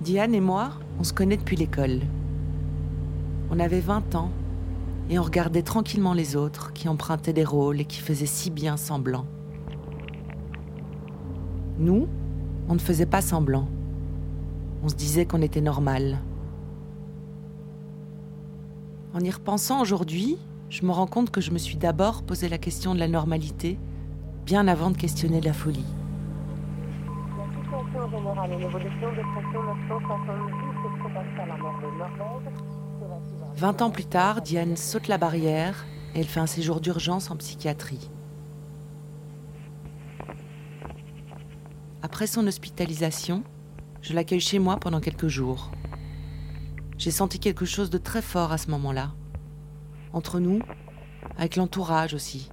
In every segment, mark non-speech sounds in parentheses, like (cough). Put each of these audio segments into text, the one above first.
Diane et moi, on se connaît depuis l'école. On avait 20 ans et on regardait tranquillement les autres qui empruntaient des rôles et qui faisaient si bien semblant. Nous, on ne faisait pas semblant. On se disait qu'on était normal. En y repensant aujourd'hui, je me rends compte que je me suis d'abord posé la question de la normalité, bien avant de questionner la folie. La situation générale et l'évolution de pression 970 se propage à la mer de Norvège. Cela suivra- 20 ans plus tard, Diane saute la barrière et elle fait un séjour d'urgence en psychiatrie. Après son hospitalisation, je l'accueille chez moi pendant quelques jours. J'ai senti quelque chose de très fort à ce moment-là. Entre nous, avec l'entourage aussi.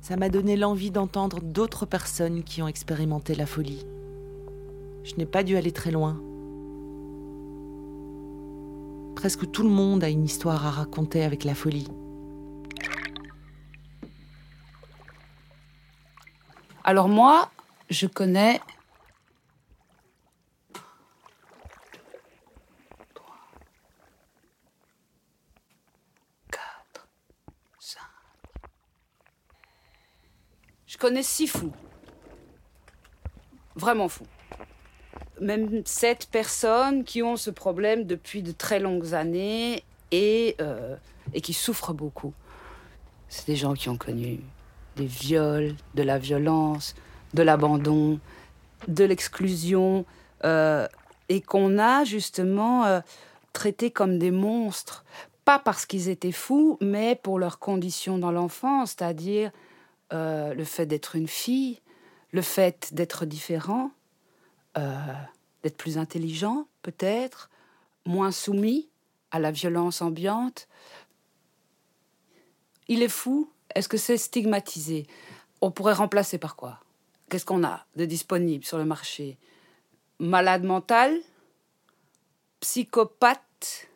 Ça m'a donné l'envie d'entendre d'autres personnes qui ont expérimenté la folie. Je n'ai pas dû aller très loin. Presque tout le monde a une histoire à raconter avec la folie. Alors moi, je connais. Je connais six fous. Vraiment fous. Même sept personnes qui ont ce problème depuis de très longues années et, euh, et qui souffrent beaucoup. C'est des gens qui ont connu des viols, de la violence, de l'abandon, de l'exclusion, euh, et qu'on a justement euh, traités comme des monstres, pas parce qu'ils étaient fous, mais pour leurs conditions dans l'enfance, c'est-à-dire euh, le fait d'être une fille, le fait d'être différent, d'être plus intelligent peut-être, moins soumis à la violence ambiante. Il est fou, est-ce que c'est stigmatisé? On pourrait remplacer par quoi? Qu'est-ce qu'on a de disponible sur le marché? Malade mental? Psychopathe?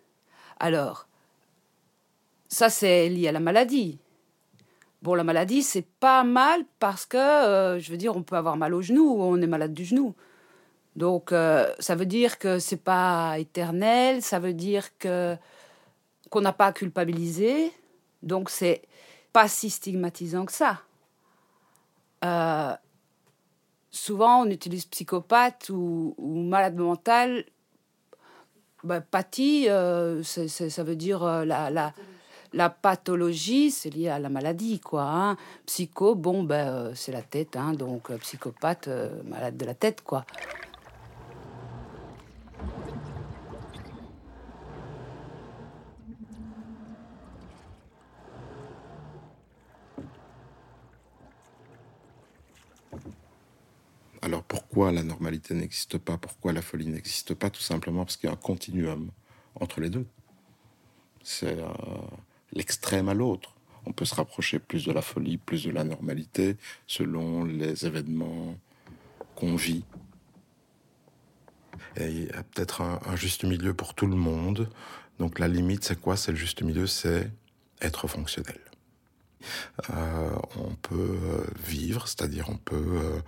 Alors, ça c'est lié à la maladie. Bon, la maladie, c'est pas mal parce que, euh, je veux dire, on peut avoir mal au genou, on est malade du genou. Donc, euh, ça veut dire que c'est pas éternel, ça veut dire que qu'on n'a pas à culpabiliser. Donc, c'est pas si stigmatisant que ça. Euh, souvent, on utilise psychopathe ou, malade mental. Bah, pathie, euh, ça veut dire euh, la, la, la pathologie, c'est lié à la maladie, quoi. hein. Psycho, bon, ben, c'est la tête, hein, donc psychopathe, malade de la tête, quoi. Alors pourquoi la normalité n'existe pas? Pourquoi la folie n'existe pas? Tout simplement parce qu'il y a un continuum entre les deux. C'est euh, l'extrême à l'autre. On peut se rapprocher plus de la folie, plus de la normalité, selon les événements qu'on vit. Et il y a peut-être un, juste milieu pour tout le monde. Donc la limite, c'est quoi? C'est le juste milieu, c'est être fonctionnel. Euh, on peut euh, vivre, c'est-à-dire on peut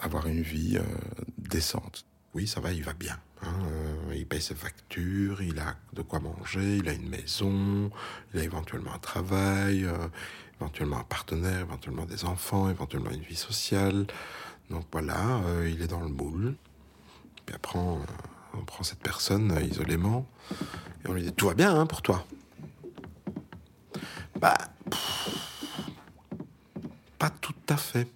avoir une vie euh, décente. Oui, ça va, il va bien. hein, euh, il paye ses factures, il a de quoi manger, il a une maison, il a éventuellement un travail, euh, éventuellement un partenaire, éventuellement des enfants, éventuellement une vie sociale. Donc voilà, euh, il est dans le moule. Puis après, on, prend cette personne euh, isolément et on lui dit tout va bien hein, pour toi. Bah, pas tout à fait.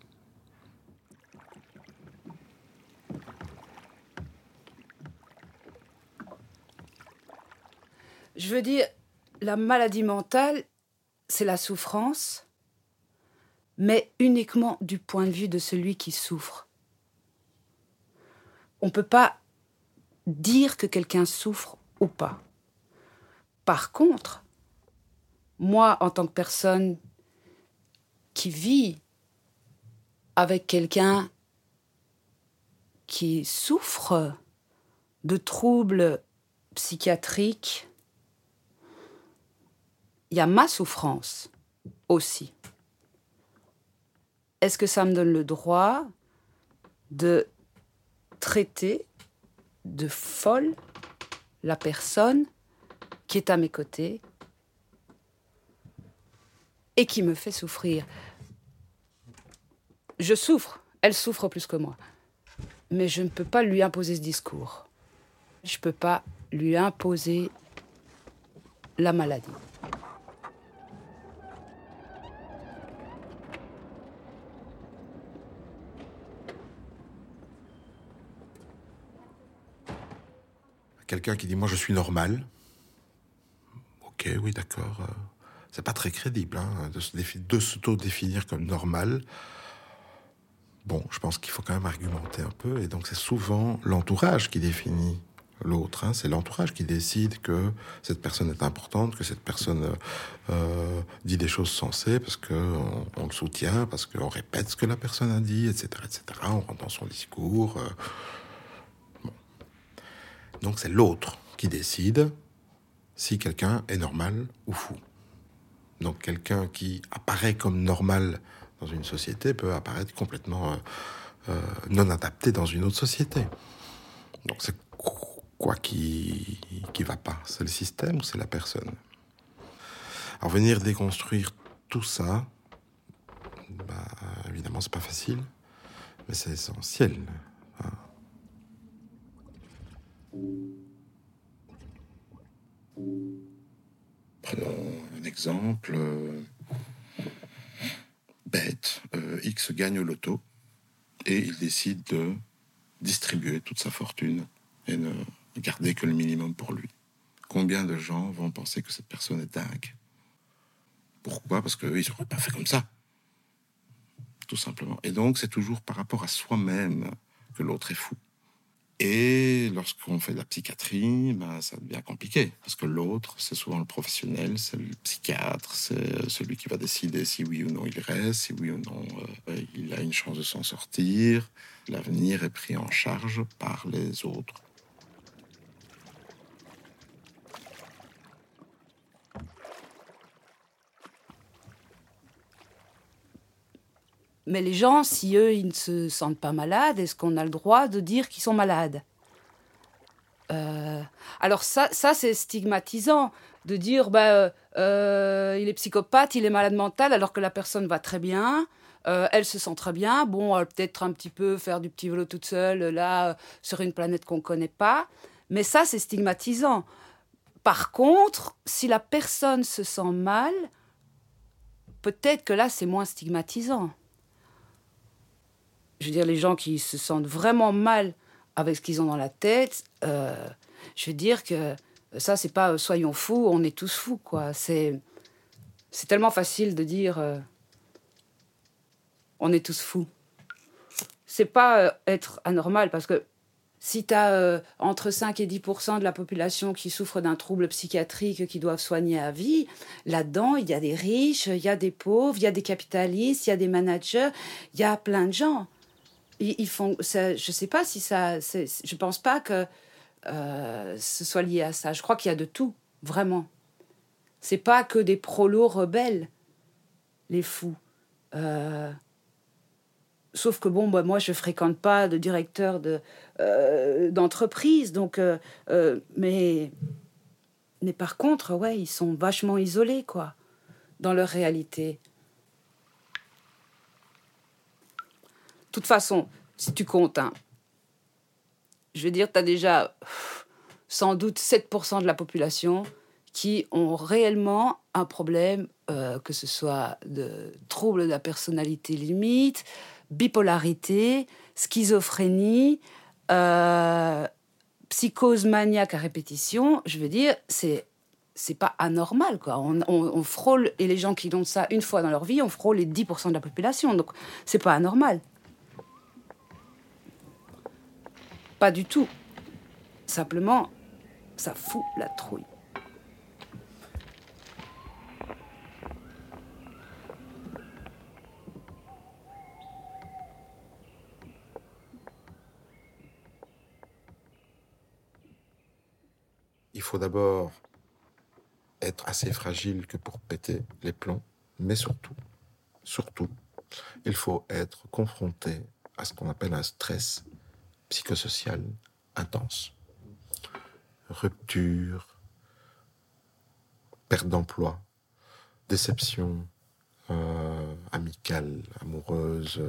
Je veux dire, la maladie mentale, c'est la souffrance, mais uniquement du point de vue de celui qui souffre. On ne peut pas dire que quelqu'un souffre ou pas. Par contre, moi, en tant que personne qui vit avec quelqu'un qui souffre de troubles psychiatriques, il y a ma souffrance aussi. Est-ce que ça me donne le droit de traiter de folle la personne qui est à mes côtés et qui me fait souffrir? Je souffre, elle souffre plus que moi. Mais je ne peux pas lui imposer ce discours. Je ne peux pas lui imposer la maladie. Quelqu'un qui dit moi je suis normal. Ok, oui, d'accord. euh, C'est pas très crédible hein, de se de s'auto-définir comme normal. Bon, je pense qu'il faut quand même argumenter un peu, et donc c'est souvent l'entourage qui définit l'autre. hein. C'est l'entourage qui décide que cette personne est importante, que cette personne euh, euh, dit des choses sensées parce que on, le soutient, parce qu'on répète ce que la personne a dit, etc., etc. On rentre dans son discours. Donc c'est l'autre qui décide si quelqu'un est normal ou fou. Donc quelqu'un qui apparaît comme normal dans une société peut apparaître complètement euh, euh, non adapté dans une autre société. Donc c'est quoi qui qui va pas? C'est le système ou c'est la personne? Alors venir déconstruire tout ça, bah, évidemment c'est pas facile, mais c'est essentiel. Prenons un exemple euh, bête. Euh, X gagne au loto et il décide de distribuer toute sa fortune et ne garder que le minimum pour lui. Combien de gens vont penser que cette personne est dingue? Pourquoi? Parce qu'eux, ils n'auraient pas fait comme ça. Tout simplement. Et donc, c'est toujours par rapport à soi-même que l'autre est fou. Et lorsqu'on fait de la psychiatrie, ben, ça devient compliqué. Parce que l'autre, c'est souvent le professionnel, c'est le psychiatre, c'est celui qui va décider si oui ou non il reste, si oui ou non euh, il a une chance de s'en sortir. L'avenir est pris en charge par les autres. Mais les gens, si eux, ils ne se sentent pas malades, est-ce qu'on a le droit de dire qu'ils sont malades Euh, Alors ça, ça c'est stigmatisant de dire, bah, euh, euh, il est psychopathe, il est malade mental, alors que la personne va très bien. elle se sent très bien. Bon, peut-être un petit peu faire du petit vélo toute seule, là, sur une planète qu'on ne connaît pas. Mais ça, c'est stigmatisant. Par contre, si la personne se sent mal, peut-être que là, c'est moins stigmatisant je veux dire, les gens qui se sentent vraiment mal avec ce qu'ils ont dans la tête, euh, je veux dire que ça, c'est pas euh, soyons fous, on est tous fous, quoi. C'est, tellement facile de dire euh, on est tous fous. C'est pas être anormal, parce que si tu as entre 5 et 10% de la population qui souffre d'un trouble psychiatrique qui doivent soigner à vie, là-dedans, il y a des riches, il y a des pauvres, il y a des capitalistes, il y a des managers, il y a plein de gens ils, font je sais pas si ça je pense pas que euh, ce soit lié à ça. Je crois qu'il y a de tout vraiment. C'est pas que des prolos rebelles les fous. Euh, sauf que bon bah, moi je fréquente pas de directeur de euh, d'entreprise donc mais mais par contre ouais ils sont vachement isolés quoi dans leur réalité toute façon, si tu comptes, hein, je veux dire, tu as déjà sans doute 7% de la population qui ont réellement un problème, euh, que ce soit de trouble de la personnalité limite, bipolarité, schizophrénie, euh, psychose maniaque à répétition. Je veux dire, c'est c'est pas anormal quoi. On, on- on frôle et les gens qui ont ça une fois dans leur vie, on frôle les 10% de la population. Donc c'est pas anormal. Pas du tout. Simplement, ça fout la trouille. Il faut d'abord être assez fragile que pour péter les plombs, mais surtout, surtout, il faut être confronté à ce qu'on appelle un stress psychosocial intense. Rupture, perte d'emploi, déception euh, amicale, amoureuse,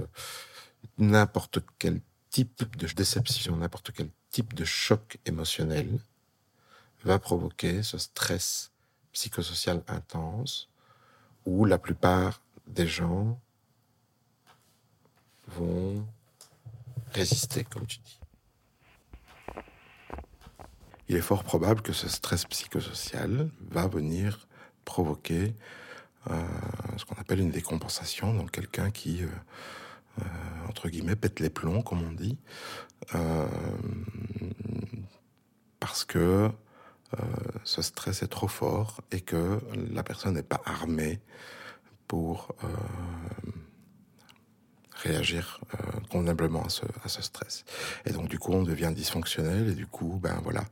n'importe quel type de déception, n'importe quel type de choc émotionnel va provoquer ce stress psychosocial intense où la plupart des gens vont résister, comme tu dis. Il est fort probable que ce stress psychosocial va venir provoquer euh, ce qu'on appelle une décompensation, donc quelqu'un qui, euh, euh, entre guillemets, pète les plombs, comme on dit, parce que ce stress est trop fort et que la personne n'est pas armée pour réagir euh, convenablement à ce, stress. Et donc du coup, on devient dysfonctionnel et du coup, ben voilà,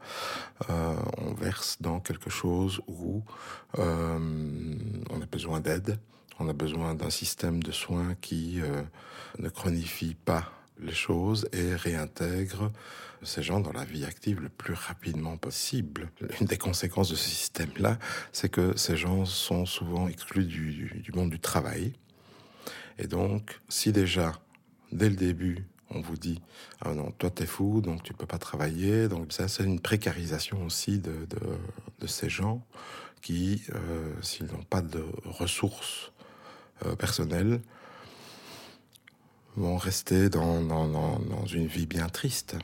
euh, on verse dans quelque chose où euh, on a besoin d'aide, on a besoin d'un système de soins qui ne chronifie pas les choses et réintègre ces gens dans la vie active le plus rapidement possible. Une des conséquences de ce système-là, c'est que ces gens sont souvent exclus du monde du travail et donc, si déjà, dès le début, on vous dit ah non toi t'es fou donc tu peux pas travailler donc ça c'est une précarisation aussi de, de, ces gens qui euh, s'ils n'ont pas de ressources euh, personnelles vont rester dans, dans, dans une vie bien triste.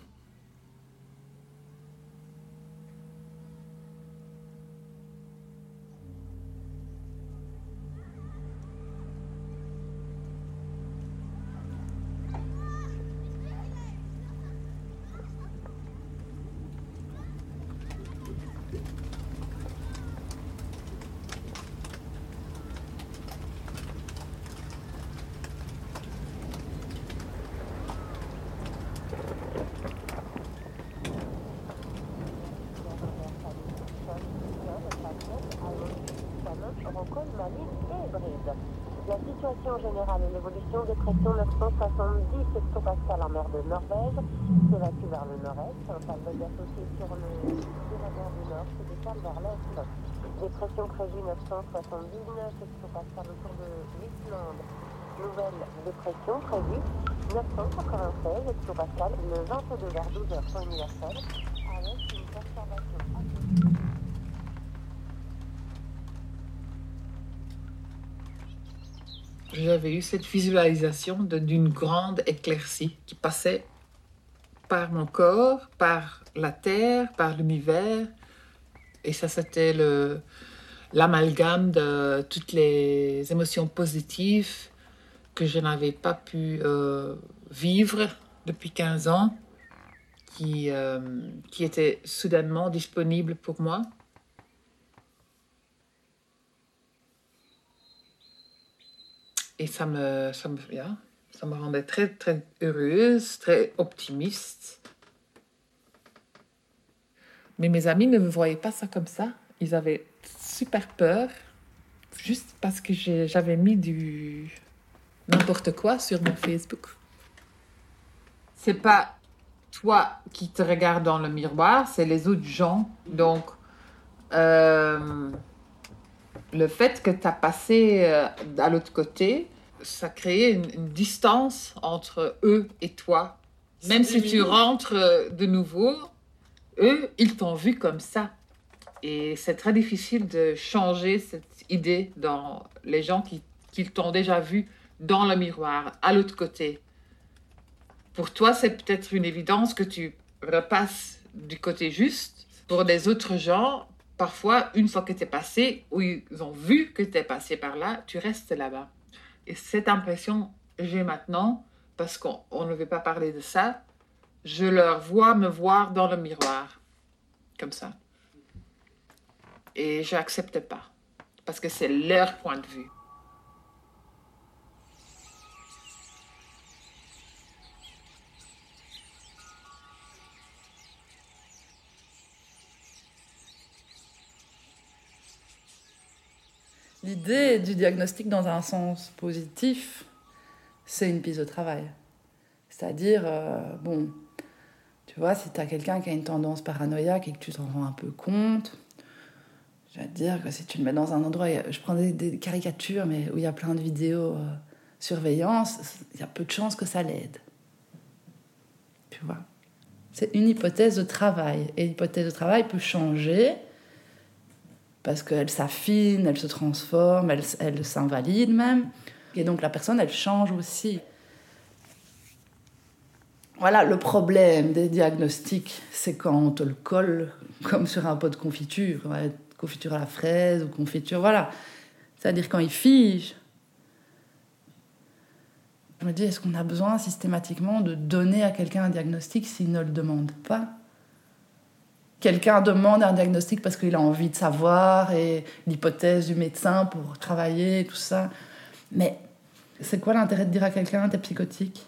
Sur le la mer du Nord se décale vers l'est. Des pressions prévues 979 hectopascal autour de l'Islande. Nouvelle dépression prévue 996 hectopascal le 22 vers 12 heures temps universel avec une perturbation j'avais eu cette visualisation d'une grande éclaircie qui passait par mon corps, par la terre, par l'univers. Et ça, c'était l'amalgame de toutes les émotions positives que je n'avais pas pu euh, vivre depuis 15 ans, qui, euh, qui étaient soudainement disponibles pour moi. Et ça me, ça me, ça me rendait très, très heureuse, très optimiste. Mais mes amis ne me voyaient pas ça comme ça. Ils avaient super peur, juste parce que j'avais mis du n'importe quoi sur mon Facebook. C'est pas toi qui te regardes dans le miroir, c'est les autres gens. Donc, euh, le fait que tu as passé euh, à l'autre côté, ça crée une, une, distance entre eux et toi. Même si tu rentres euh, de nouveau, eux, ils t'ont vu comme ça. Et c'est très difficile de changer cette idée dans les gens qui, qui t'ont déjà vu dans le miroir, à l'autre côté. Pour toi, c'est peut-être une évidence que tu repasses du côté juste. Pour les autres gens, parfois, une fois que tu es passé, ou ils ont vu que tu es passé par là, tu restes là-bas. Et cette impression, j'ai maintenant, parce qu'on ne veut pas parler de ça, je leur vois me voir dans le miroir, comme ça. Et je n'accepte pas, parce que c'est leur point de vue. L'idée du diagnostic dans un sens positif, c'est une piste de travail. C'est-à-dire, euh, bon, tu vois, si tu as quelqu'un qui a une tendance paranoïaque et que tu t'en rends un peu compte, je vais te dire que si tu le mets dans un endroit, je prends des, caricatures, mais où il y a plein de vidéos euh, surveillance, il y a peu de chances que ça l'aide. Tu vois? C'est une hypothèse de travail. Et l'hypothèse de travail peut changer parce qu'elle s'affine, elle se transforme, elle, s'invalide même. Et donc la personne, elle change aussi. Voilà, le problème des diagnostics, c'est quand on te le colle comme sur un pot de confiture, confiture à la fraise ou confiture, voilà. C'est-à-dire quand il fige. Je me dis, est-ce qu'on a besoin systématiquement de donner à quelqu'un un diagnostic s'il ne le demande pas? Quelqu'un demande un diagnostic parce qu'il a envie de savoir et l'hypothèse du médecin pour travailler, tout ça. Mais c'est quoi l'intérêt de dire à quelqu'un, t'es psychotique?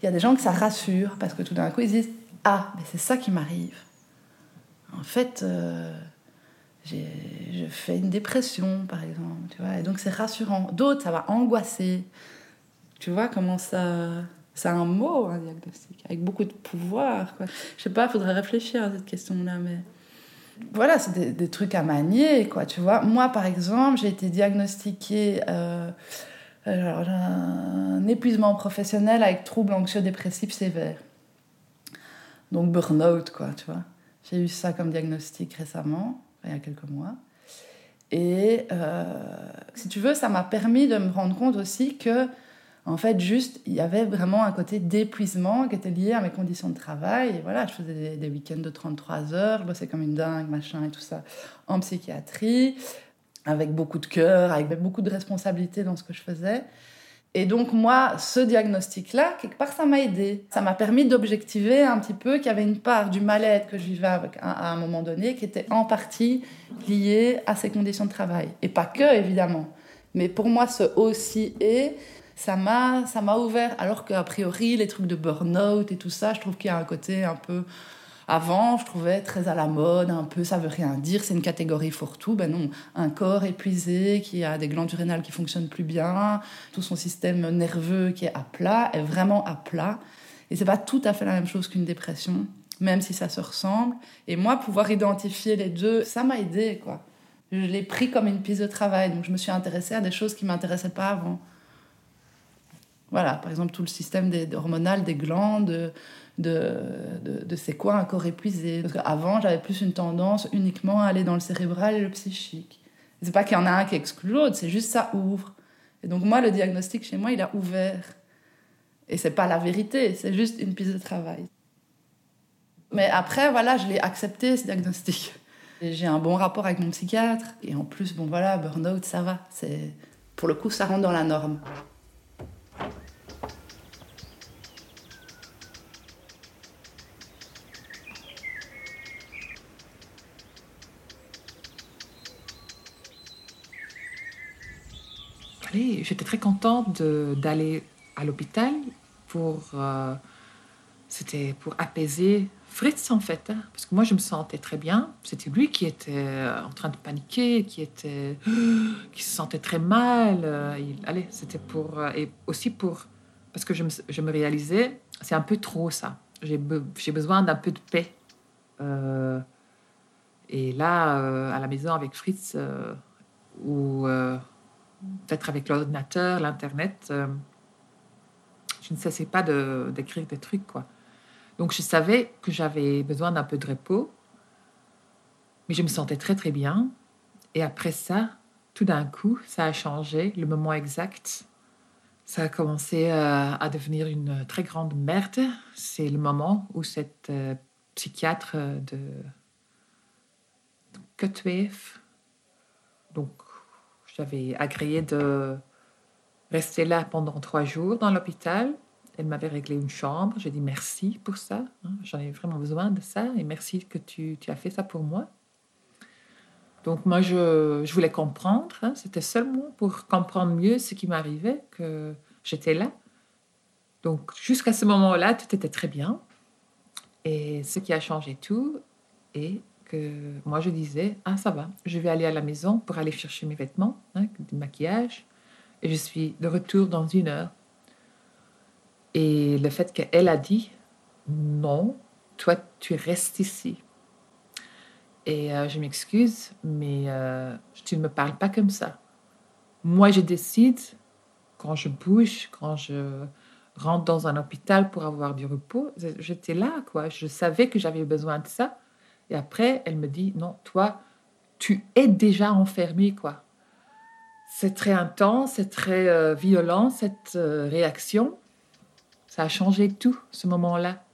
Il y a des gens que ça rassure parce que tout d'un coup ils disent Ah, mais c'est ça qui m'arrive. En fait, euh, je fais une dépression, par exemple. Tu vois, et donc c'est rassurant. D'autres, ça va angoisser. Tu vois comment ça. C'est un mot, un diagnostic, avec beaucoup de pouvoir. Quoi. Je sais pas, il faudrait réfléchir à cette question-là, mais voilà, c'est des, trucs à manier, quoi, tu vois. Moi, par exemple, j'ai été diagnostiquée euh, alors, un épuisement professionnel avec troubles anxieux-dépressifs sévères. Donc burn-out, quoi, tu vois. J'ai eu ça comme diagnostic récemment, il y a quelques mois. Et euh, si tu veux, ça m'a permis de me rendre compte aussi que en fait, juste, il y avait vraiment un côté d'épuisement qui était lié à mes conditions de travail. Voilà, je faisais des, week-ends de 33 heures, bossais comme une dingue, machin et tout ça, en psychiatrie, avec beaucoup de cœur, avec beaucoup de responsabilités dans ce que je faisais. Et donc, moi, ce diagnostic-là, quelque part, ça m'a aidé. Ça m'a permis d'objectiver un petit peu qu'il y avait une part du mal-être que je vivais à un moment donné qui était en partie liée à ces conditions de travail. Et pas que, évidemment. Mais pour moi, ce aussi est ça m'a ça m'a ouvert alors qu'a priori les trucs de burn-out et tout ça je trouve qu'il y a un côté un peu avant je trouvais très à la mode un peu ça veut rien dire c'est une catégorie fourre-tout. Ben non un corps épuisé qui a des glandes surrénales qui fonctionnent plus bien tout son système nerveux qui est à plat est vraiment à plat. Et c'est pas tout à fait la même chose qu'une dépression même si ça se ressemble. Et moi pouvoir identifier les deux ça m'a aidé quoi. Je l'ai pris comme une piste de travail donc je me suis intéressée à des choses qui m'intéressaient pas avant voilà, par exemple, tout le système hormonal des glandes, de, de, de, c'est quoi un corps épuisé. Parce qu'avant, j'avais plus une tendance uniquement à aller dans le cérébral et le psychique. C'est pas qu'il y en a un qui exclut l'autre, c'est juste ça ouvre. Et donc, moi, le diagnostic chez moi, il a ouvert. Et c'est pas la vérité, c'est juste une piste de travail. Mais après, voilà, je l'ai accepté, ce diagnostic. J'ai un bon rapport avec mon psychiatre. Et en plus, bon, voilà, burn-out, ça va. Pour le coup, ça rentre dans la norme. J'étais très contente d'aller à l'hôpital pour, euh, pour apaiser Fritz en fait, hein. parce que moi je me sentais très bien. C'était lui qui était euh, en train de paniquer, qui était, (gasps) qui se sentait très mal. Euh, allez, c'était pour et aussi pour parce que je me, je me réalisais, c'est un peu trop ça. J'ai besoin d'un peu de paix. et là, à la maison avec Fritz, où peut-être avec l'ordinateur, l'Internet, euh, je ne cessais pas d'écrire des trucs. quoi. Donc je savais que j'avais besoin d'un peu de repos, mais je me sentais très très bien. Et après ça, tout d'un coup, ça a changé, le moment exact. Ça a commencé euh, à devenir une très grande merde. C'est le moment où cette euh, psychiatre de Kutweef, donc j'avais agréé de rester là pendant trois jours dans l'hôpital. Elle m'avait réglé une chambre. J'ai dit merci pour ça. Hein. J'en ai vraiment besoin de ça et merci que tu, as fait ça pour moi. Donc moi, je, je voulais comprendre. Hein. C'était seulement pour comprendre mieux ce qui m'arrivait que j'étais là. Donc jusqu'à ce moment-là, tout était très bien. Et ce qui a changé tout est moi je disais, ah ça va, je vais aller à la maison pour aller chercher mes vêtements, hein, du maquillage, et je suis de retour dans une heure. Et le fait qu'elle a dit, non, toi tu restes ici. Et euh, je m'excuse, mais euh, tu ne me parles pas comme ça. Moi, je décide quand je bouge, quand je rentre dans un hôpital pour avoir du repos. J'étais là, quoi. Je savais que j'avais besoin de ça. Et après, elle me dit, non, toi, tu es déjà enfermé, quoi. C'est très intense, c'est très euh, violent, cette réaction. Ça a changé tout, ce moment-là.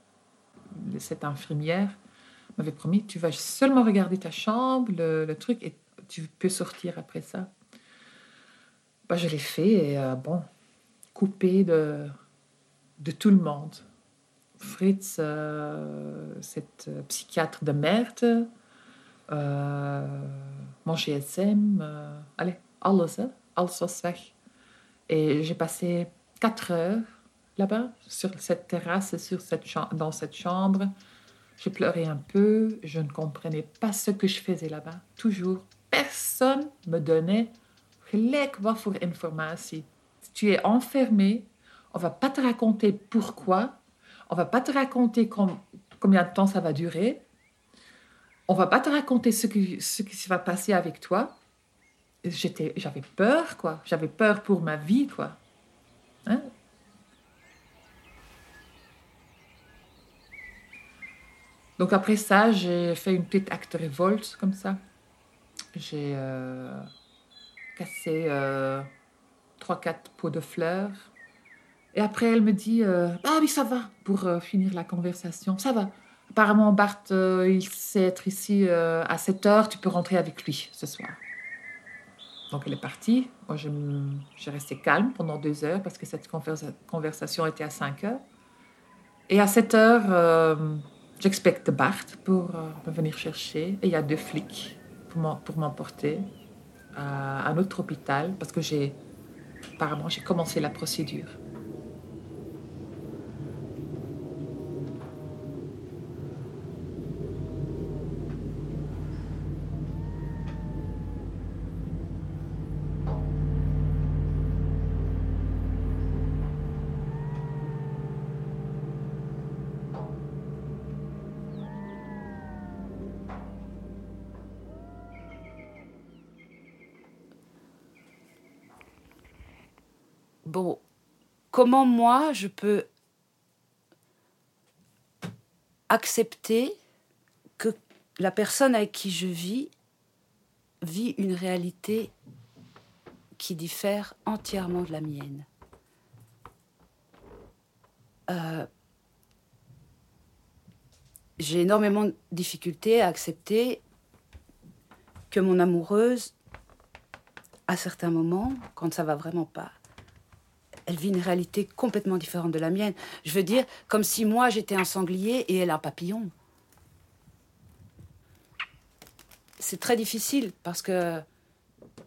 Cette infirmière m'avait promis, tu vas seulement regarder ta chambre, le, truc, et tu peux sortir après ça. Bah, je l'ai fait et euh, bon, coupé de, de tout le monde. Fritz, euh, cette psychiatre de merde, euh, mon GSM, allez, alles, hein, alles was weg. Et j'ai passé quatre heures là-bas, sur cette terrasse, sur cette dans cette chambre. Je pleurais un peu, je ne comprenais pas ce que je faisais là-bas. Toujours, personne me donnait gelijk wat voor informatie. Tu es enfermé, on va pas te raconter pourquoi, on va pas te raconter combien de temps ça va durer, on va pas te raconter ce qui, ce qui va passer avec toi. J'étais, j'avais peur, quoi. J'avais peur pour ma vie, quoi. Hein? Donc après ça, j'ai fait une petite acte révolte comme ça. J'ai euh, cassé euh, trois, quatre pots de fleurs. Et après, elle me dit euh, Ah oui, ça va, pour finir la conversation. Ça va. Apparemment, Bart, il sait être ici à 7 heures. Tu peux rentrer avec lui ce soir. Donc, elle est partie. Moi, j'ai resté calme pendant deux heures parce que cette conversation était à 5 heures. Et à 7 heures J'expecte Bart pour euh, me venir chercher et il y a deux flics pour m'emporter à un autre hôpital parce que j'ai apparemment j'ai commencé la procédure. bon, comment moi je peux accepter que la personne avec qui je vis vit une réalité qui diffère entièrement de la mienne. Euh, j'ai énormément de difficultés à accepter que mon amoureuse, à certains moments, quand ça va vraiment pas, elle vit une réalité complètement différente de la mienne. Je veux dire, comme si moi j'étais un sanglier et elle un papillon. C'est très difficile parce que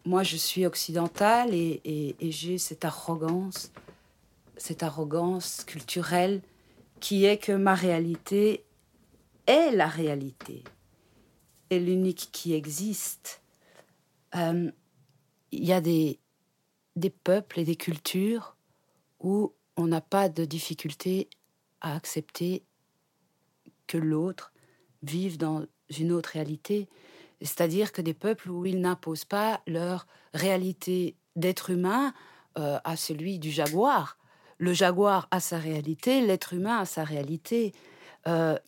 moi je suis occidentale et, j'ai cette arrogance, cette arrogance culturelle qui est que ma réalité est la réalité, est l'unique qui existe. Euh, il y a des, des peuples et des cultures où on n'a pas de difficulté à accepter que l'autre vive dans une autre réalité. C'est-à-dire que des peuples où ils n'imposent pas leur réalité d'être humain euh, à celui du jaguar. Le jaguar a sa réalité, l'être humain a sa réalité. Euh,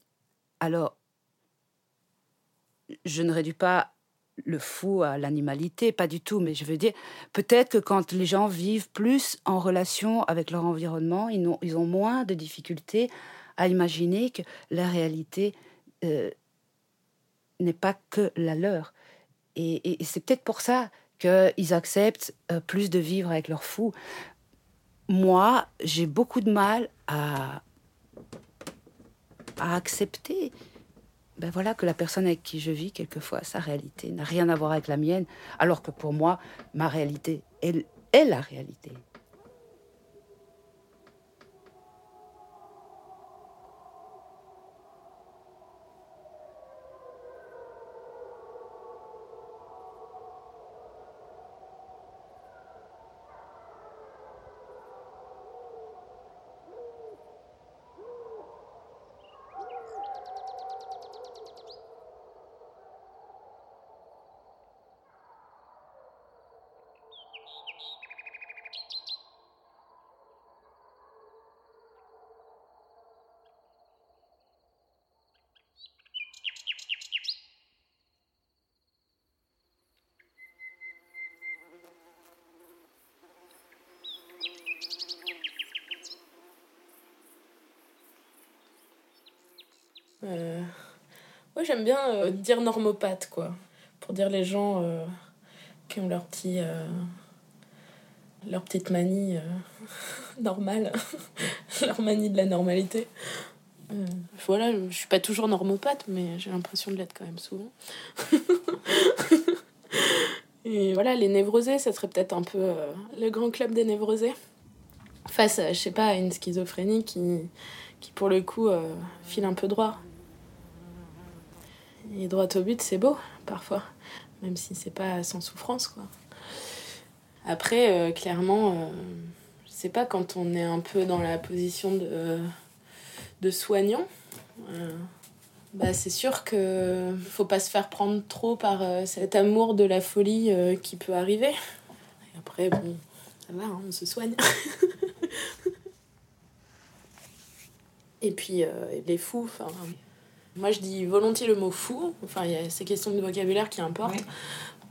alors, je ne réduis pas le fou à l'animalité, pas du tout, mais je veux dire, peut-être que quand les gens vivent plus en relation avec leur environnement, ils ont, ils ont moins de difficultés à imaginer que la réalité euh, n'est pas que la leur. Et, c'est peut-être pour ça qu'ils acceptent euh, plus de vivre avec leur fou. Moi, j'ai beaucoup de mal à, à accepter ben voilà que la personne avec qui je vis, quelquefois, sa réalité n'a rien à voir avec la mienne, alors que pour moi, ma réalité, elle est la réalité. Ouais, j'aime bien euh, dire normopathe, quoi. Pour dire les gens euh, qui ont leur petit. euh, leur petite manie euh, (laughs) normale. (laughs) leur manie de la normalité. Euh, voilà, je suis pas toujours normopathe, mais j'ai l'impression de l'être quand même souvent. (laughs) Et voilà, les névrosés, ça serait peut-être un peu euh, le grand club des névrosés. Face, à, je sais pas, à une schizophrénie qui, qui pour le coup, euh, file un peu droit. Et droit au but, c'est beau, parfois. Même si c'est pas sans souffrance, quoi. Après, euh, clairement, euh, je sais pas, quand on est un peu dans la position de, de soignant, euh, bah, c'est sûr que faut pas se faire prendre trop par euh, cet amour de la folie qui peut arriver. Après, bon, ça va, hein, on se soigne. (laughs) Et puis, les fous, enfin. Moi, je dis volontiers le mot fou. Enfin, il y a ces questions de vocabulaire qui importent. Ouais.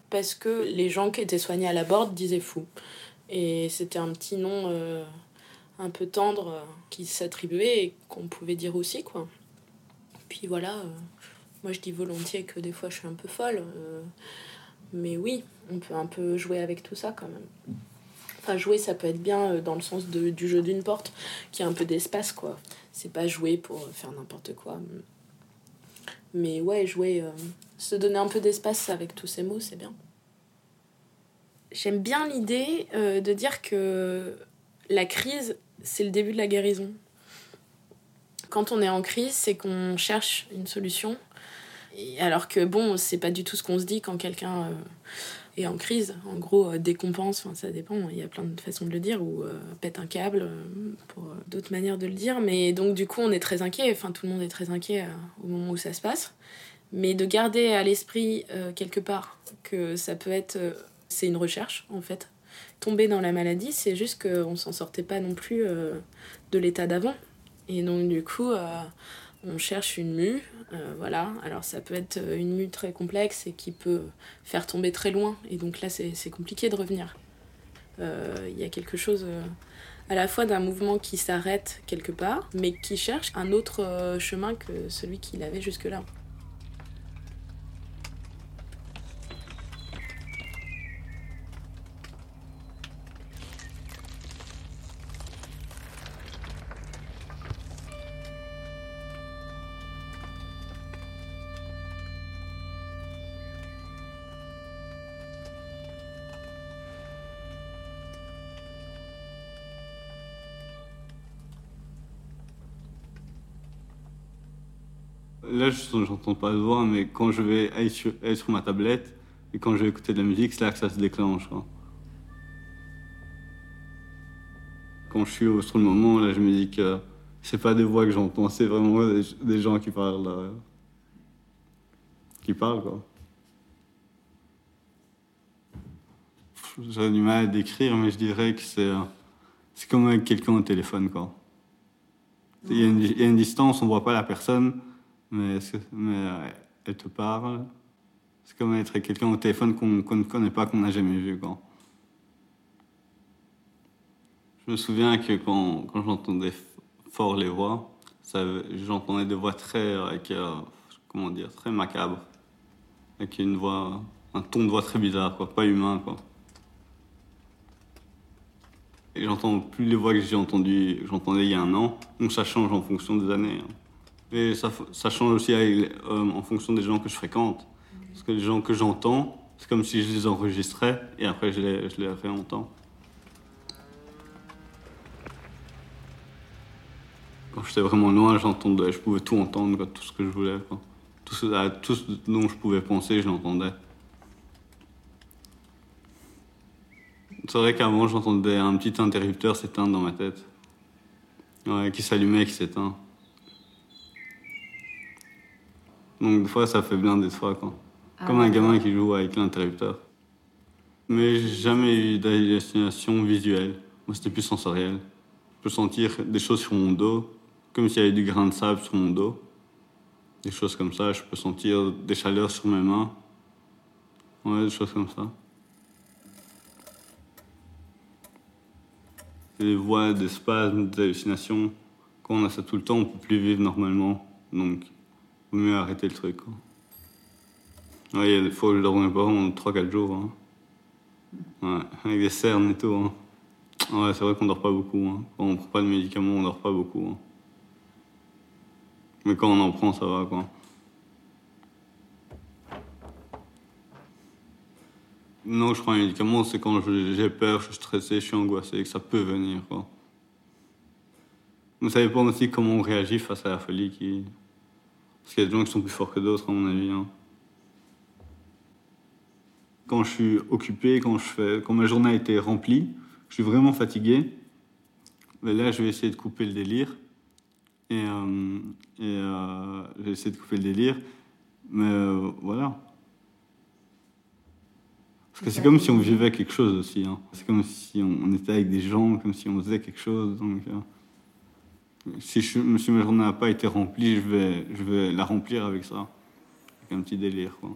Parce que les gens qui étaient soignés à la borde disaient fou. Et c'était un petit nom euh, un peu tendre euh, qui s'attribuait et qu'on pouvait dire aussi, quoi. Puis voilà, euh, moi je dis volontiers que des fois je suis un peu folle. mais oui, on peut un peu jouer avec tout ça quand même. Enfin, jouer, ça peut être bien dans le sens de, du jeu d'une porte, qui a un peu d'espace, quoi. C'est pas jouer pour faire n'importe quoi. Mais ouais, jouer, euh, se donner un peu d'espace avec tous ces mots, c'est bien. J'aime bien l'idée euh, de dire que la crise, c'est le début de la guérison. Quand on est en crise, c'est qu'on cherche une solution. Alors que bon, c'est pas du tout ce qu'on se dit quand quelqu'un est en crise. En gros, euh, décompense, ça dépend, il y a plein de façons de le dire, ou euh, pète un câble, euh, pour d'autres manières de le dire. Mais donc, du coup, on est très inquiet, enfin, tout le monde est très inquiet au moment où ça se passe. Mais de garder à l'esprit, quelque part, que ça peut être. c'est une recherche, en fait. Tomber dans la maladie, c'est juste qu'on s'en sortait pas non plus de l'état d'avant. Et donc, du coup, on cherche une mue, euh, voilà. Alors, ça peut être euh, une mue très complexe et qui peut faire tomber très loin. Et donc là, c'est compliqué de revenir. Euh, Il y a quelque chose à la fois d'un mouvement qui s'arrête quelque part, mais qui cherche un autre chemin que celui qu'il avait jusque-là. Là, je j'entends pas de voix, mais quand je vais aller sur, ma tablette et quand je vais écouter de la musique, c'est là que ça se déclenche. Quand je suis au- sur le moment, là, je me dis que c'est pas des voix que j'entends, c'est vraiment des, gens qui parlent. euh, qui parlent. J'ai du mal à décrire, mais je dirais que c'est comme avec quelqu'un au téléphone. Il y, a une, il y a une distance, on voit pas la personne, mais, mais euh, elle te parle? C'est comme être quelqu'un au téléphone qu'on ne connaît pas, qu'on n'a jamais vu. Quoi. Je me souviens que quand, quand j'entendais fort les voix, j'entendais des voix très, euh, comment dire, très macabres. Avec une voix, un ton de voix très bizarre, quoi, pas humain. Quoi. Et j'entends plus les voix que j'ai entendues, j'entendais il y a un an, donc ça change en fonction des années. hein. Et ça, change aussi euh, en fonction des gens que je fréquente. Parce que les gens que j'entends, c'est comme si je les enregistrais et après je les, je les réentends. Quand j'étais vraiment loin, j'entendais, je pouvais tout entendre, tout ce que je voulais. Quoi. Tout, ce, dont je pouvais penser, je l'entendais. C'est vrai qu'avant, j'entendais un petit interrupteur s'éteindre dans ma tête. Ouais, qui s'allumait qui s'éteint. Donc des fois, ça fait bien des fois, quoi. Comme un gamin qui joue avec l'interrupteur. Mais j'ai jamais eu d'hallucination visuelle. Moi, c'était plus sensoriel. Je peux sentir des choses sur mon dos, comme s'il y avait du grain de sable sur mon dos. Des choses comme ça. Je peux sentir des chaleurs sur mes mains. Ouais, des choses comme ça. Des voix, des spasmes, des hallucinations. Quand on a ça tout le temps, on peut plus vivre normalement. Donc, Vaut mieux arrêter le truc. Ouais, il où je dormais pas pendant 3-4 jours. Hein. Avec des cernes et tout. Hein. Ouais, c'est vrai qu'on dort pas beaucoup. Hein. Quand on prend pas de médicaments, on dort pas beaucoup. Hein. Mais quand on en prend, ça va quoi. Non, je prends un médicament, c'est quand j'ai peur, je suis stressé, je suis angoissé, que ça peut venir. Quoi. Mais ça dépend aussi comment on réagit face à la folie. Qui... Parce qu'il y a des gens qui sont plus forts que d'autres, à mon avis. Hein. Quand je suis occupé, quand, je fais... quand ma journée a été remplie, je suis vraiment fatigué. Mais là, je vais essayer de couper le délire. Et, euh, et euh, je vais essayer de couper le délire. Mais euh, voilà. Parce que c'est comme si on vivait quelque chose aussi. Hein. C'est comme si on, était avec des gens, comme si on faisait quelque chose. Donc, si, je, si ma journée n'a pas été remplie, je vais, je vais la remplir avec ça. Avec un petit délire. Quoi.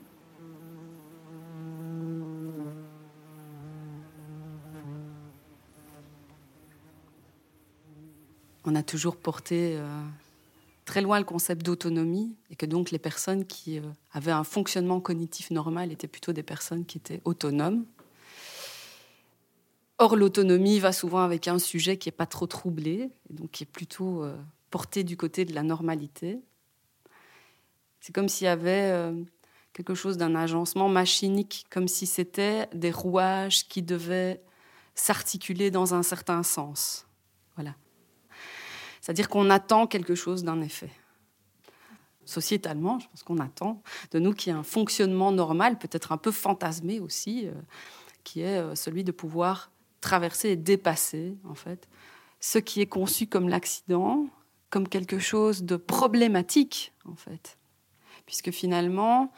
On a toujours porté euh, très loin le concept d'autonomie et que donc les personnes qui euh, avaient un fonctionnement cognitif normal étaient plutôt des personnes qui étaient autonomes. Or, l'autonomie va souvent avec un sujet qui n'est pas trop troublé, et donc qui est plutôt euh, porté du côté de la normalité. C'est comme s'il y avait euh, quelque chose d'un agencement machinique, comme si c'était des rouages qui devaient s'articuler dans un certain sens. Voilà. C'est-à-dire qu'on attend quelque chose d'un effet. Sociétalement, je pense qu'on attend de nous qu'il y ait un fonctionnement normal, peut-être un peu fantasmé aussi, euh, qui est celui de pouvoir traverser et dépasser, en fait, ce qui est conçu comme l'accident, comme quelque chose de problématique, en fait. Puisque finalement,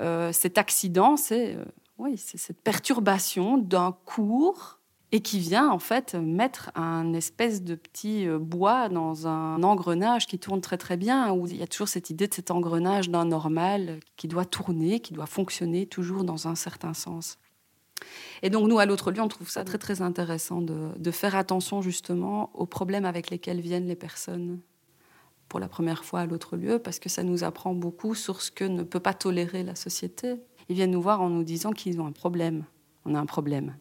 euh, cet accident, c'est euh, oui, cette perturbation d'un cours et qui vient en fait mettre un espèce de petit euh, bois dans un engrenage qui tourne très très bien, où il y a toujours cette idée de cet engrenage d'un normal qui doit tourner, qui doit fonctionner toujours dans un certain sens. Et donc, nous, à l'autre lieu, on trouve ça très, très intéressant de, faire attention justement aux problèmes avec lesquels viennent les personnes pour la première fois à l'autre lieu, parce que ça nous apprend beaucoup sur ce que ne peut pas tolérer la société. Ils viennent nous voir en nous disant qu'ils ont un problème. On a un problème.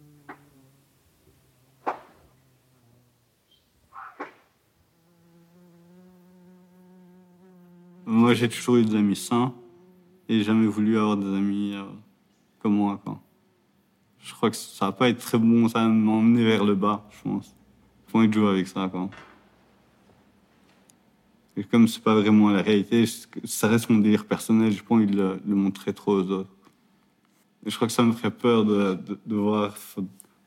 Moi, j'ai toujours eu des amis sains et jamais voulu avoir des amis euh, comme moi. Quoi je crois que ça va pas être très bon, ça va m'emmener vers le bas, je pense. Faut pas jouer avec ça, quoi. Et comme c'est pas vraiment la réalité, ça reste mon délire personnel, j'ai pas envie de le, montrer trop aux autres. Et je crois que ça me ferait peur de, de, voir,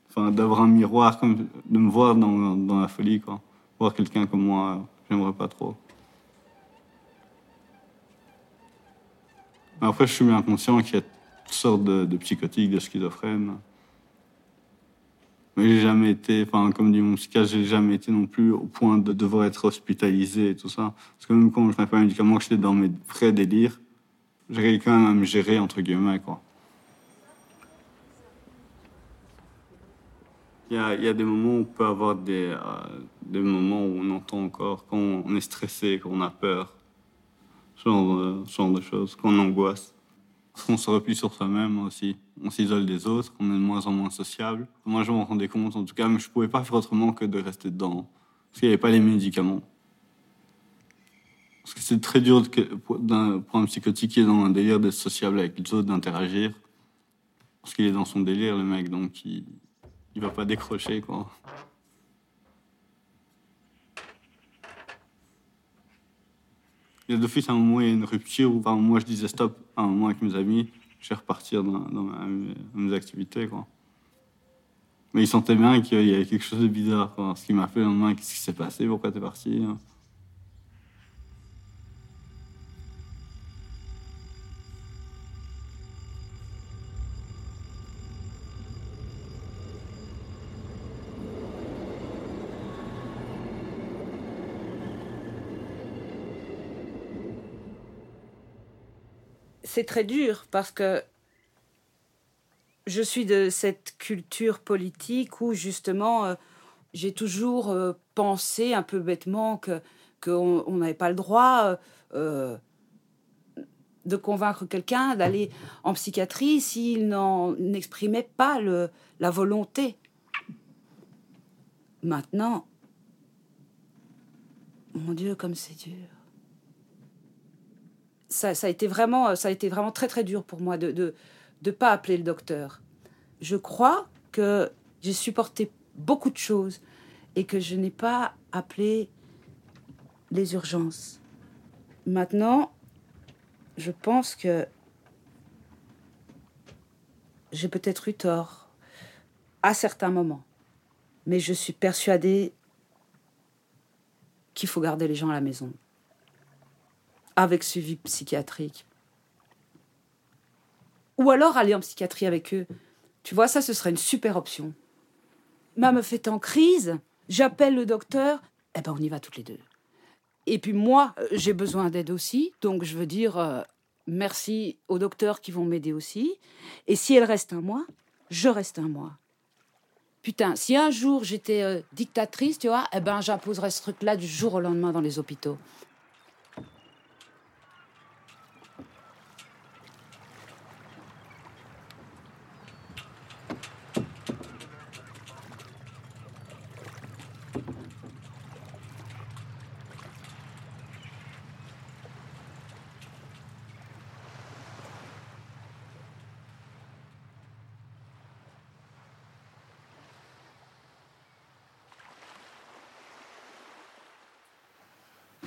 enfin, d'avoir un miroir, de me voir dans, dans la folie, quoi. Voir quelqu'un comme moi, j'aimerais pas trop. Après, je suis bien conscient qu'il y a toutes sortes de psychotiques, de schizophrènes. Mais j'ai jamais été, enfin, comme dit mon psychiatre, j'ai jamais été non plus au point de devoir être hospitalisé et tout ça. Parce que même quand je n'avais pas un médicament, que j'étais dans mes vrais délires, j'arrivais quand même à me gérer, entre guillemets, quoi. Il y, a, il y a, des moments où on peut avoir des, euh, des moments où on entend encore quand on est stressé, quand on a peur, ce genre, genre de choses, quand on angoisse. (laughs) On se replie sur soi-même aussi. On s'isole des autres, on est de moins en moins sociable. Moi, je m'en rendais compte, en tout cas, mais je ne pouvais pas faire autrement que de rester dedans. Parce qu'il n'y avait pas les médicaments. Parce que c'est très dur pour un psychotique qui est dans un délire d'être sociable avec les autres, d'interagir. Parce qu'il est dans son délire, le mec, donc il ne va pas décrocher, quoi. Il y a d'office un moment, il y a une rupture où moi je disais stop à un moment avec mes amis, je vais repartir dans, mes activités. Quoi. Mais ils sentaient bien qu'il y avait quelque chose de bizarre. Ce qui m'a fait le lendemain, qu'est-ce qui s'est passé, pourquoi t'es parti? C'est très dur parce que je suis de cette culture politique où justement euh, j'ai toujours euh, pensé un peu bêtement que qu'on n'avait pas le droit euh, de convaincre quelqu'un d'aller en psychiatrie s'il n'en exprimait pas le, la volonté. Maintenant, mon Dieu, comme c'est dur. Ça, a été vraiment, ça a été vraiment très très dur pour moi de ne de, de pas appeler le docteur. Je crois que j'ai supporté beaucoup de choses et que je n'ai pas appelé les urgences. Maintenant, je pense que j'ai peut-être eu tort à certains moments, mais je suis persuadée qu'il faut garder les gens à la maison, avec suivi psychiatrique. Ou alors aller en psychiatrie avec eux. Tu vois, ça, ce serait une super option. Ma me fait en crise, j'appelle le docteur, eh ben on y va toutes les deux. Et puis moi, euh, j'ai besoin d'aide aussi, donc je veux dire euh, merci aux docteurs qui vont m'aider aussi. Et si elle reste un mois, je reste un mois. Putain, si un jour j'étais euh, dictatrice, tu vois, eh ben j'imposerais ce truc-là du jour au lendemain dans les hôpitaux.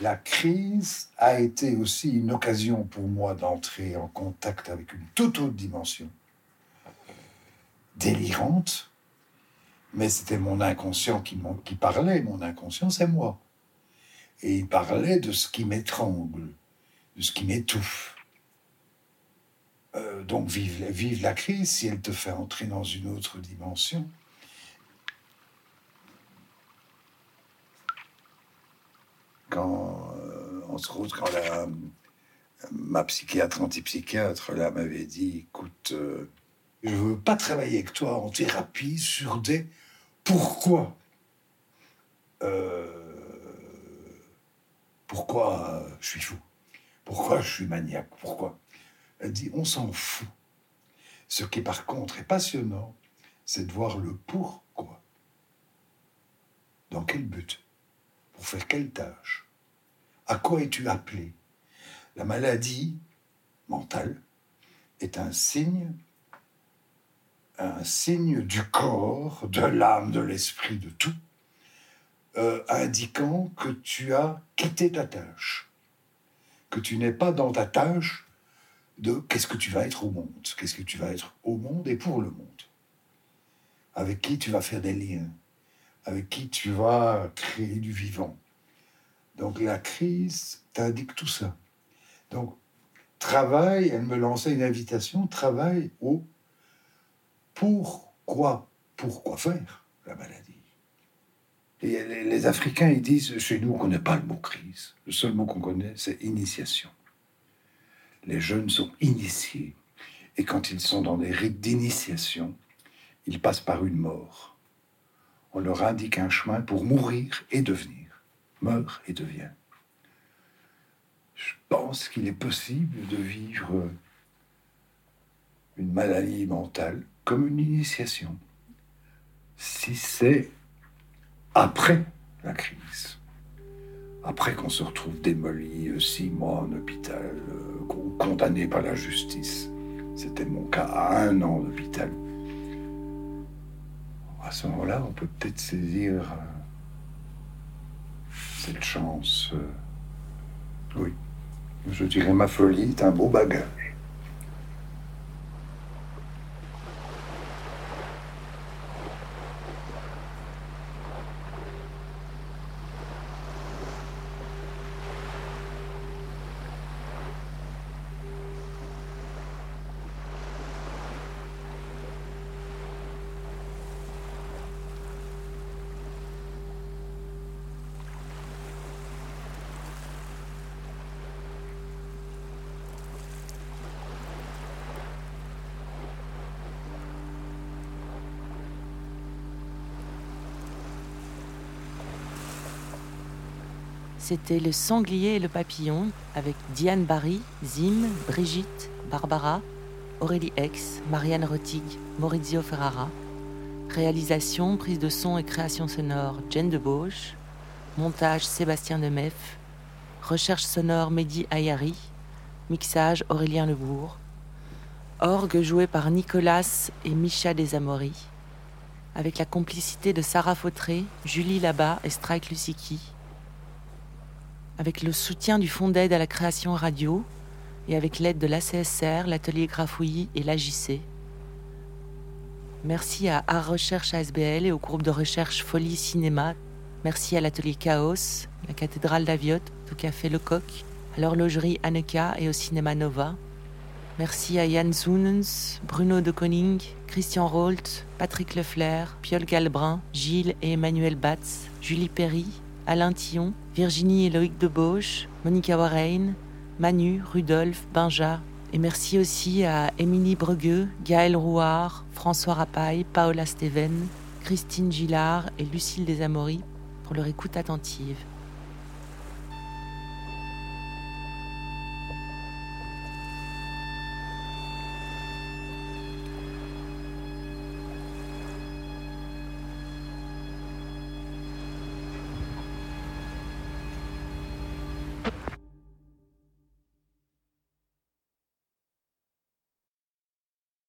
La crise a été aussi une occasion pour moi d'entrer en contact avec une toute autre dimension, délirante, mais c'était mon inconscient qui, parlait, mon inconscient c'est moi. Et il parlait de ce qui m'étrangle, de ce qui m'étouffe. Euh, donc vive la crise si elle te fait entrer dans une autre dimension. Euh, se quand ma psychiatre, antipsychiatre, là, m'avait dit, écoute, euh, je veux pas travailler avec toi en thérapie sur des pourquoi. Euh, pourquoi je suis fou? Pourquoi je suis maniaque? Pourquoi? Elle dit, on s'en fout. Ce qui, par contre, est passionnant, c'est de voir le pourquoi. Dans quel but? Pour faire quelle tâche? À quoi es-tu appelé? La maladie mentale est un signe, un signe du corps, de l'âme, de l'esprit, de tout, euh, indiquant que tu as quitté ta tâche, que tu n'es pas dans ta tâche de qu'est-ce que tu vas être au monde, qu'est-ce que tu vas être au monde et pour le monde, avec qui tu vas faire des liens, avec qui tu vas créer du vivant? Donc la crise t'indique tout ça. Donc travail, elle me lançait une invitation, travail au pourquoi, pourquoi faire la maladie. Et les, Africains, ils disent, chez nous, on ne connaît pas le mot crise. Le seul mot qu'on connaît, c'est initiation. Les jeunes sont initiés. Et quand ils sont dans des rites d'initiation, ils passent par une mort on leur indique un chemin pour mourir et devenir. Meurt et devient. Je pense qu'il est possible de vivre une maladie mentale comme une initiation, si c'est après la crise, après qu'on se retrouve démoli euh, six mois en hôpital, euh, condamné par la justice. C'était mon cas à un an d'hôpital à ce moment-là, on peut peut-être saisir euh, cette chance. Euh, oui, je dirais ma folie est un beau bagage. C'était Le Sanglier et le Papillon avec Diane Barry, Zim, Brigitte, Barbara, Aurélie X, Marianne Rotig, Maurizio Ferrara. Réalisation, prise de son et création sonore, Jen Debauche. Montage, Sébastien Demeff. Recherche sonore, Mehdi Ayari. Mixage, Aurélien Lebourg. Orgue joué par Nicolas et Micha Desamoris. Avec la complicité de Sarah Fautré, Julie Labat et Strike Luciki avec le soutien du Fonds d'aide à la création radio et avec l'aide de l'ACSR, l'atelier Grafouilly et l'AJC. Merci à Art Recherche ASBL et au groupe de recherche Folie Cinéma. Merci à l'atelier Chaos, la cathédrale d'Aviotte, au café Lecoq, à l'horlogerie Anneka et au cinéma Nova. Merci à Yann Zounens, Bruno de Koning, Christian Rolt, Patrick Lefler, Piol Galbrin, Gilles et Emmanuel Batz, Julie Perry, Alain Tillon, Virginie et Loïc Debauche, Monica Warren, Manu, Rudolphe, Benja. Et merci aussi à Émilie Bregueux, Gaël Rouard, François Rapaille, Paola Steven, Christine Gillard et Lucille Desamoris pour leur écoute attentive.